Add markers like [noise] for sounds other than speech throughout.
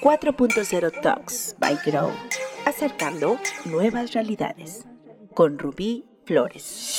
4.0 Talks by Grow, acercando nuevas realidades, con Rubí Flores.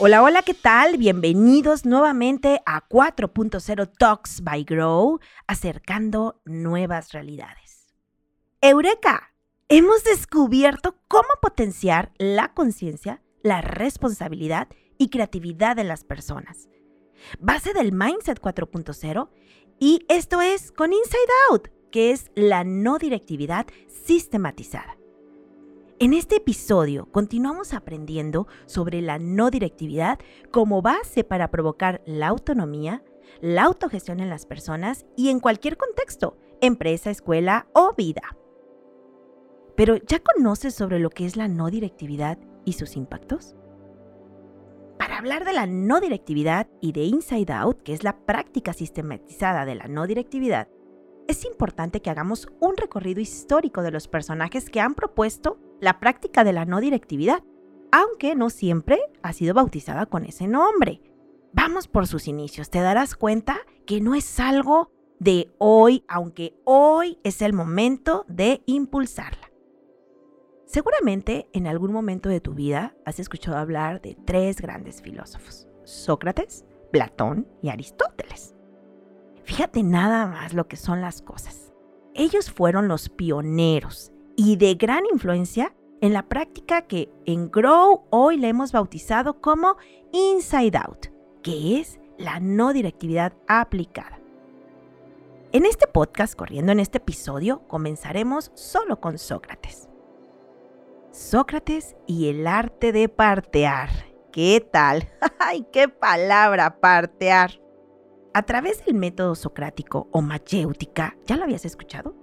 Hola, hola, ¿qué tal? Bienvenidos nuevamente a 4.0 Talks by Grow, acercando nuevas realidades. Eureka, hemos descubierto cómo potenciar la conciencia, la responsabilidad y creatividad de las personas. Base del Mindset 4.0 y esto es con Inside Out, que es la no directividad sistematizada. En este episodio continuamos aprendiendo sobre la no directividad como base para provocar la autonomía, la autogestión en las personas y en cualquier contexto, empresa, escuela o vida. Pero ¿ya conoces sobre lo que es la no directividad y sus impactos? Para hablar de la no directividad y de Inside Out, que es la práctica sistematizada de la no directividad, es importante que hagamos un recorrido histórico de los personajes que han propuesto la práctica de la no directividad, aunque no siempre ha sido bautizada con ese nombre. Vamos por sus inicios, te darás cuenta que no es algo de hoy, aunque hoy es el momento de impulsarla. Seguramente en algún momento de tu vida has escuchado hablar de tres grandes filósofos, Sócrates, Platón y Aristóteles. Fíjate nada más lo que son las cosas. Ellos fueron los pioneros y de gran influencia en la práctica que en Grow hoy le hemos bautizado como Inside Out, que es la no directividad aplicada. En este podcast, corriendo en este episodio, comenzaremos solo con Sócrates. Sócrates y el arte de partear. ¿Qué tal? [laughs] ¡Ay, qué palabra, partear! A través del método socrático o mayéutica, ¿ya lo habías escuchado?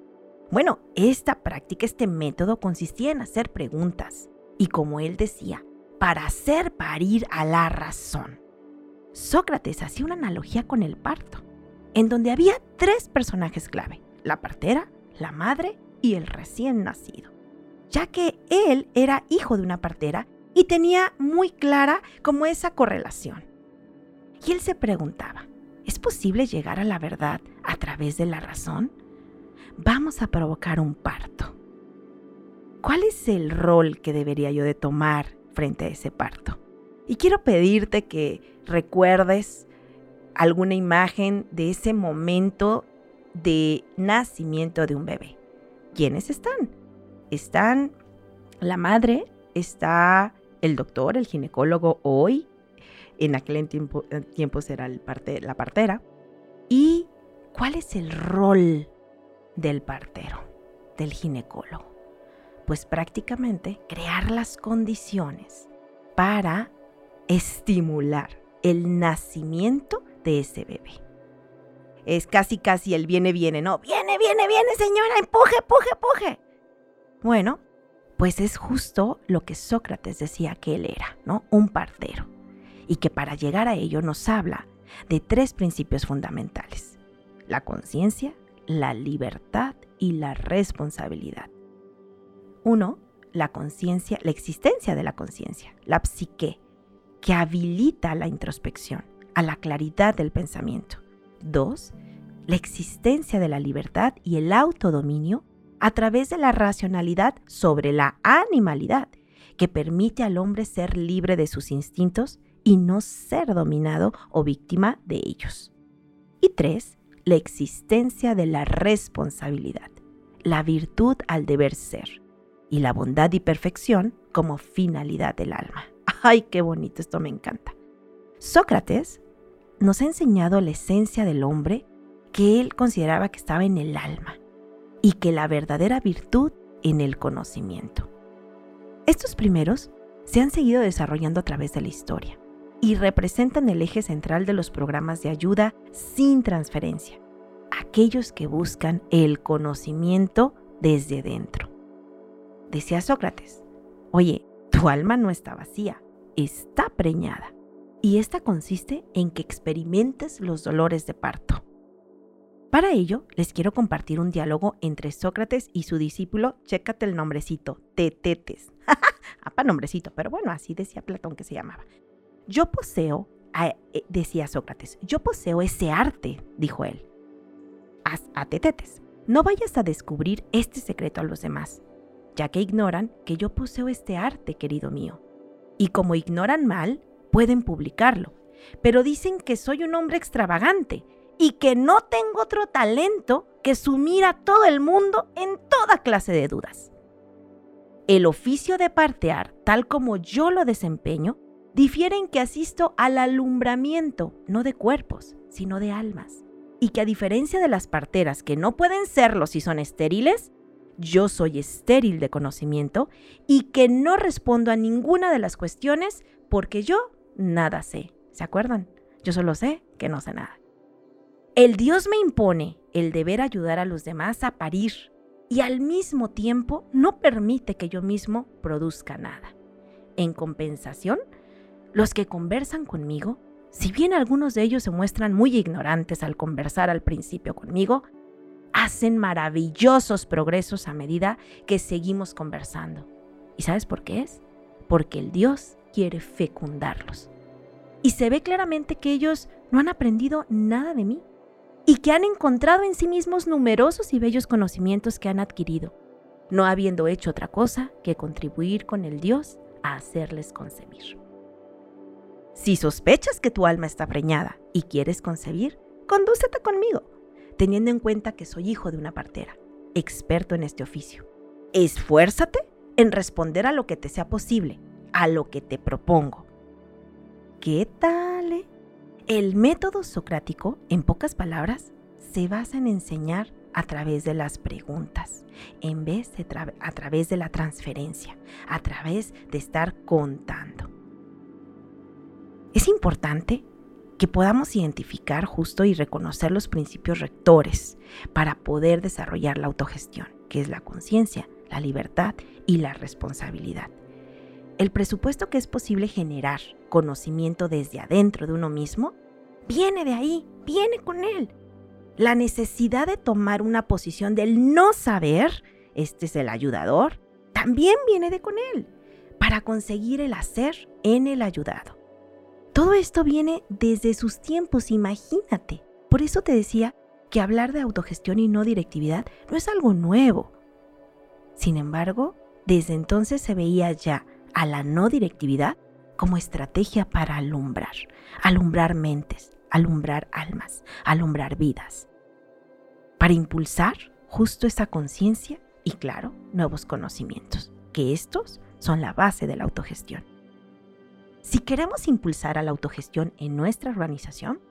Bueno, esta práctica, este método consistía en hacer preguntas y como él decía, para hacer parir a la razón. Sócrates hacía una analogía con el parto, en donde había tres personajes clave, la partera, la madre y el recién nacido, ya que él era hijo de una partera y tenía muy clara como esa correlación. Y él se preguntaba, ¿es posible llegar a la verdad a través de la razón? vamos a provocar un parto. ¿Cuál es el rol que debería yo de tomar frente a ese parto? Y quiero pedirte que recuerdes alguna imagen de ese momento de nacimiento de un bebé. ¿Quiénes están? Están la madre, está el doctor, el ginecólogo hoy, en aquel tiempo, tiempo será el parte, la partera. ¿Y cuál es el rol del partero, del ginecólogo. Pues prácticamente crear las condiciones para estimular el nacimiento de ese bebé. Es casi casi el viene, viene, no, viene, viene, viene señora, empuje, empuje, empuje. Bueno, pues es justo lo que Sócrates decía que él era, ¿no? Un partero. Y que para llegar a ello nos habla de tres principios fundamentales. La conciencia, la libertad y la responsabilidad. Uno, la conciencia, la existencia de la conciencia, la psique, que habilita la introspección, a la claridad del pensamiento. Dos, la existencia de la libertad y el autodominio a través de la racionalidad sobre la animalidad, que permite al hombre ser libre de sus instintos y no ser dominado o víctima de ellos. Y tres, la existencia de la responsabilidad, la virtud al deber ser y la bondad y perfección como finalidad del alma. [laughs] ¡Ay, qué bonito! Esto me encanta. Sócrates nos ha enseñado la esencia del hombre que él consideraba que estaba en el alma y que la verdadera virtud en el conocimiento. Estos primeros se han seguido desarrollando a través de la historia y representan el eje central de los programas de ayuda sin transferencia, aquellos que buscan el conocimiento desde dentro. Decía Sócrates, oye, tu alma no está vacía, está preñada. Y esta consiste en que experimentes los dolores de parto. Para ello, les quiero compartir un diálogo entre Sócrates y su discípulo, chécate el nombrecito, Tetetes. [laughs] Apa nombrecito, pero bueno, así decía Platón que se llamaba. Yo poseo, eh, decía Sócrates, yo poseo ese arte, dijo él. A Tetetes, no vayas a descubrir este secreto a los demás, ya que ignoran que yo poseo este arte, querido mío. Y como ignoran mal, pueden publicarlo, pero dicen que soy un hombre extravagante y que no tengo otro talento que sumir a todo el mundo en toda clase de dudas. El oficio de partear, tal como yo lo desempeño, difiere en que asisto al alumbramiento, no de cuerpos, sino de almas. Y que a diferencia de las parteras que no pueden serlo si son estériles, yo soy estéril de conocimiento y que no respondo a ninguna de las cuestiones porque yo nada sé. ¿Se acuerdan? Yo solo sé que no sé nada. El Dios me impone el deber ayudar a los demás a parir y al mismo tiempo no permite que yo mismo produzca nada. En compensación, los que conversan conmigo, si bien algunos de ellos se muestran muy ignorantes al conversar al principio conmigo, hacen maravillosos progresos a medida que seguimos conversando. ¿Y sabes por qué es? Porque el Dios quiere fecundarlos. Y se ve claramente que ellos no han aprendido nada de mí y que han encontrado en sí mismos numerosos y bellos conocimientos que han adquirido, no habiendo hecho otra cosa que contribuir con el Dios a hacerles concebir. Si sospechas que tu alma está preñada y quieres concebir, condúcete conmigo, teniendo en cuenta que soy hijo de una partera, experto en este oficio. Esfuérzate en responder a lo que te sea posible, a lo que te propongo. ¿Qué tal? Eh? El método socrático, en pocas palabras, se basa en enseñar a través de las preguntas, en vez de a través de la transferencia, a través de estar contando. Es importante que podamos identificar justo y reconocer los principios rectores para poder desarrollar la autogestión, que es la conciencia, la libertad y la responsabilidad. El presupuesto que es posible generar conocimiento desde adentro de uno mismo viene de ahí, viene con él. La necesidad de tomar una posición del no saber, este es el ayudador, también viene de con él, para conseguir el hacer en el ayudado. Todo esto viene desde sus tiempos, imagínate. Por eso te decía que hablar de autogestión y no directividad no es algo nuevo. Sin embargo, desde entonces se veía ya a la no directividad como estrategia para alumbrar, alumbrar mentes, alumbrar almas, alumbrar vidas, para impulsar justo esa conciencia y claro, nuevos conocimientos, que estos son la base de la autogestión. Si queremos impulsar a la autogestión en nuestra organización,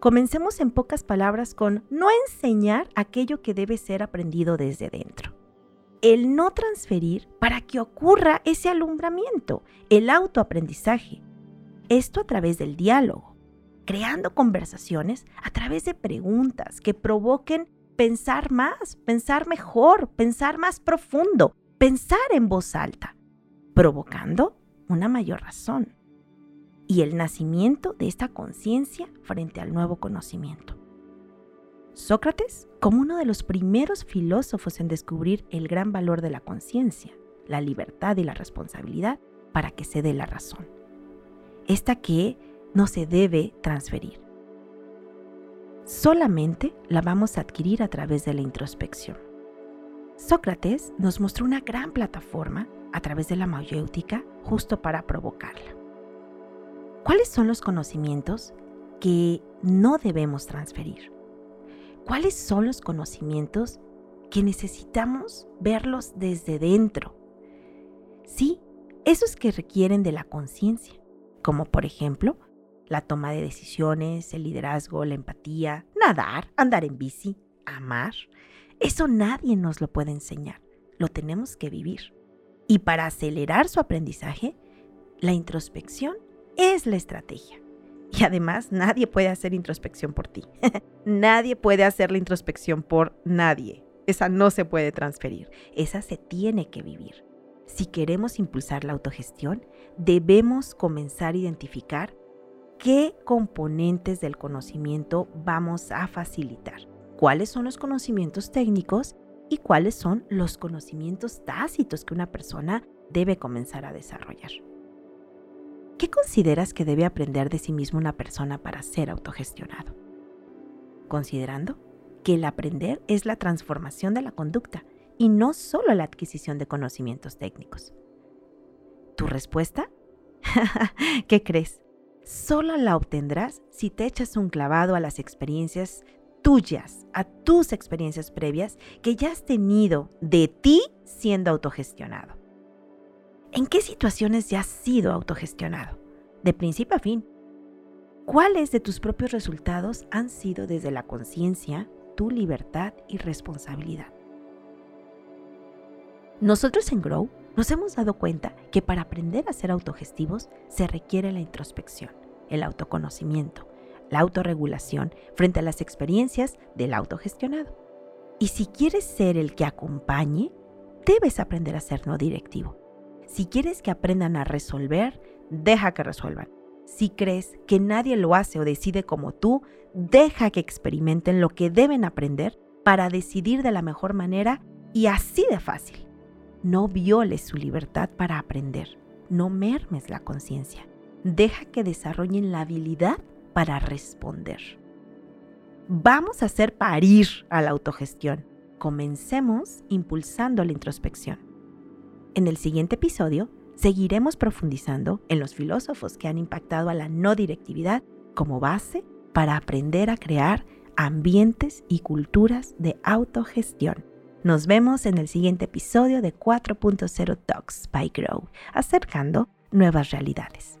comencemos en pocas palabras con no enseñar aquello que debe ser aprendido desde dentro el no transferir para que ocurra ese alumbramiento, el autoaprendizaje. Esto a través del diálogo, creando conversaciones a través de preguntas que provoquen pensar más, pensar mejor, pensar más profundo, pensar en voz alta, provocando una mayor razón y el nacimiento de esta conciencia frente al nuevo conocimiento. Sócrates como uno de los primeros filósofos en descubrir el gran valor de la conciencia, la libertad y la responsabilidad para que se dé la razón. Esta que no se debe transferir. Solamente la vamos a adquirir a través de la introspección. Sócrates nos mostró una gran plataforma a través de la mayéutica justo para provocarla. ¿Cuáles son los conocimientos que no debemos transferir? ¿Cuáles son los conocimientos que necesitamos verlos desde dentro? Sí, esos que requieren de la conciencia, como por ejemplo la toma de decisiones, el liderazgo, la empatía, nadar, andar en bici, amar. Eso nadie nos lo puede enseñar, lo tenemos que vivir. Y para acelerar su aprendizaje, la introspección es la estrategia. Y además nadie puede hacer introspección por ti. [laughs] nadie puede hacer la introspección por nadie. Esa no se puede transferir. Esa se tiene que vivir. Si queremos impulsar la autogestión, debemos comenzar a identificar qué componentes del conocimiento vamos a facilitar. cuáles son los conocimientos técnicos y cuáles son los conocimientos tácitos que una persona debe comenzar a desarrollar. ¿Qué consideras que debe aprender de sí mismo una persona para ser autogestionado? Considerando que el aprender es la transformación de la conducta y no solo la adquisición de conocimientos técnicos. ¿Tu respuesta? [laughs] ¿Qué crees? Solo la obtendrás si te echas un clavado a las experiencias tuyas, a tus experiencias previas que ya has tenido de ti siendo autogestionado. ¿En qué situaciones ya has sido autogestionado? De principio a fin. ¿Cuáles de tus propios resultados han sido desde la conciencia, tu libertad y responsabilidad? Nosotros en Grow nos hemos dado cuenta que para aprender a ser autogestivos se requiere la introspección, el autoconocimiento, la autorregulación frente a las experiencias del autogestionado. Y si quieres ser el que acompañe, debes aprender a ser no directivo. Si quieres que aprendan a resolver, deja que resuelvan. Si crees que nadie lo hace o decide como tú, deja que experimenten lo que deben aprender para decidir de la mejor manera y así de fácil. No violes su libertad para aprender. No mermes la conciencia. Deja que desarrollen la habilidad para responder. Vamos a hacer parir a la autogestión. Comencemos impulsando la introspección. En el siguiente episodio seguiremos profundizando en los filósofos que han impactado a la no directividad como base para aprender a crear ambientes y culturas de autogestión. Nos vemos en el siguiente episodio de 4.0 Talks by Grow, acercando nuevas realidades.